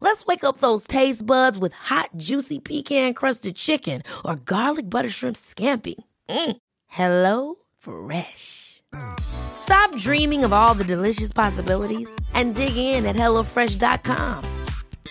Let's wake up those taste buds with hot, juicy pecan-crusted chicken or garlic butter shrimp scampi. Mm. Hello Fresh. Stop dreaming of all the delicious possibilities and dig in at HelloFresh.com.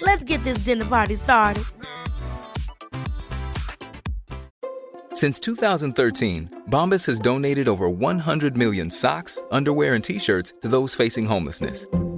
Let's get this dinner party started. Since 2013, Bombas has donated over 100 million socks, underwear, and t shirts to those facing homelessness.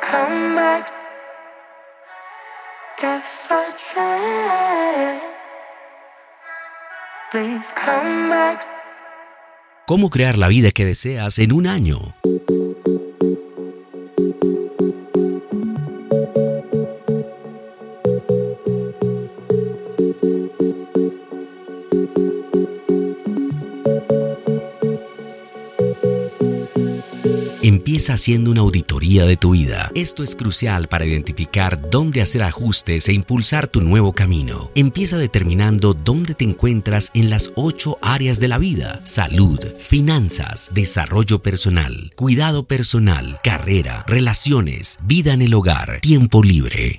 Come back. Cómo crear la vida que deseas en un año. Haciendo una auditoría de tu vida. Esto es crucial para identificar dónde hacer ajustes e impulsar tu nuevo camino. Empieza determinando dónde te encuentras en las ocho áreas de la vida. Salud, finanzas, desarrollo personal, cuidado personal, carrera, relaciones, vida en el hogar, tiempo libre.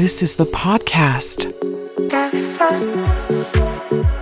This is the podcast.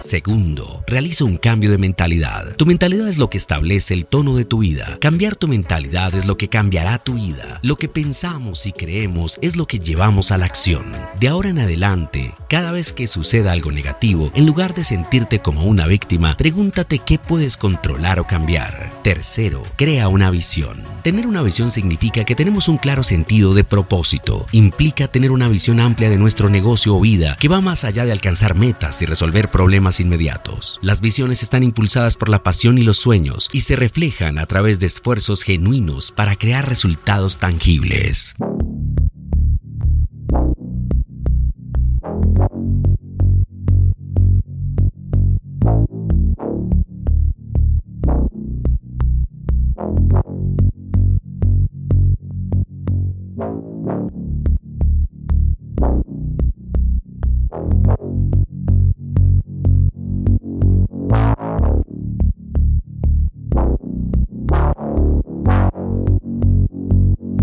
Segundo, realiza un cambio de mentalidad. Tu mentalidad es lo que establece el tono de tu vida. Cambiar tu mentalidad es lo que cambiará tu vida. Lo que pensamos y creemos es lo que llevamos a la acción. De ahora en adelante, cada vez que suceda algo negativo, en lugar de sentirte como una víctima, pregúntate qué puedes controlar o cambiar. Tercero, crea una visión. Tener una visión significa que tenemos un claro sentido de propósito. Implica tener una visión amplia de nuestro negocio o vida que va más allá de alcanzar metas y resolver problemas inmediatos. Las visiones están impulsadas por la pasión y los sueños y se reflejan a través de esfuerzos genuinos para crear resultados tangibles.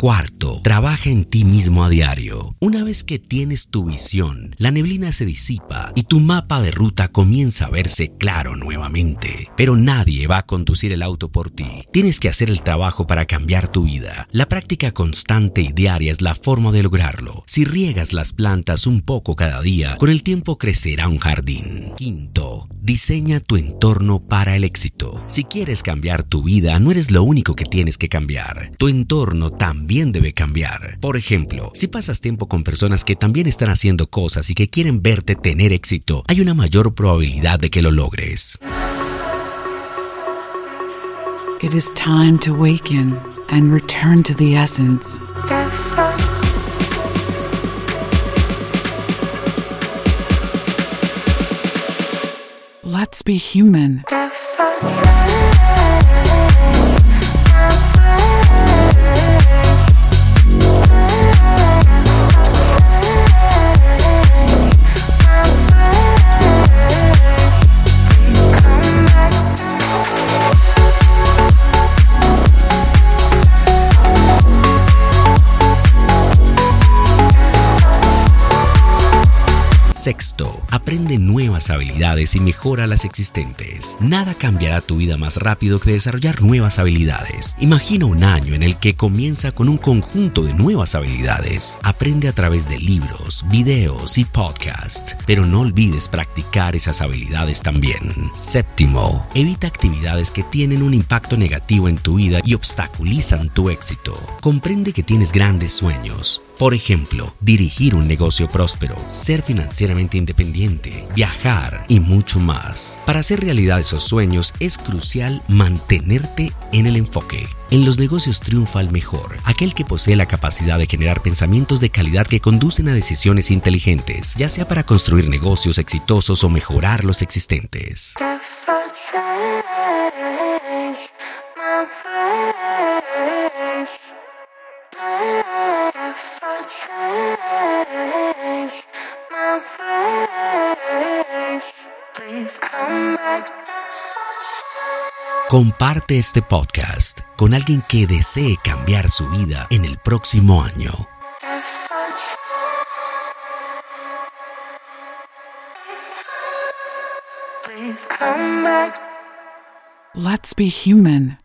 Cuarto, trabaja en ti mismo a diario. Una vez que tienes tu visión, la neblina se disipa y tu mapa de ruta comienza a verse claro nuevamente. Pero nadie va a conducir el auto por ti. Tienes que hacer el trabajo para cambiar tu vida. La práctica constante y diaria es la forma de lograrlo. Si riegas las plantas un poco cada día, con el tiempo crecerá un jardín. Quinto, diseña tu entorno para el éxito. Si quieres cambiar tu vida, no eres lo único que tienes que cambiar. Tu entorno también debe cambiar. Por ejemplo, si pasas tiempo con personas que también están haciendo cosas y que quieren verte tener éxito, hay una mayor probabilidad de que lo logres. It is time to waken and return to the essence. Let's be human. Sexto, aprende nuevas habilidades y mejora las existentes. Nada cambiará tu vida más rápido que desarrollar nuevas habilidades. Imagina un año en el que comienza con un conjunto de nuevas habilidades. Aprende a través de libros, videos y podcasts, pero no olvides practicar esas habilidades también. Séptimo, evita actividades que tienen un impacto negativo en tu vida y obstaculizan tu éxito. Comprende que tienes grandes sueños. Por ejemplo, dirigir un negocio próspero, ser financieramente independiente, viajar y mucho más. Para hacer realidad esos sueños es crucial mantenerte en el enfoque. En los negocios triunfa el mejor, aquel que posee la capacidad de generar pensamientos de calidad que conducen a decisiones inteligentes, ya sea para construir negocios exitosos o mejorar los existentes. Comparte este podcast con alguien que desee cambiar su vida en el próximo año. Let's be human.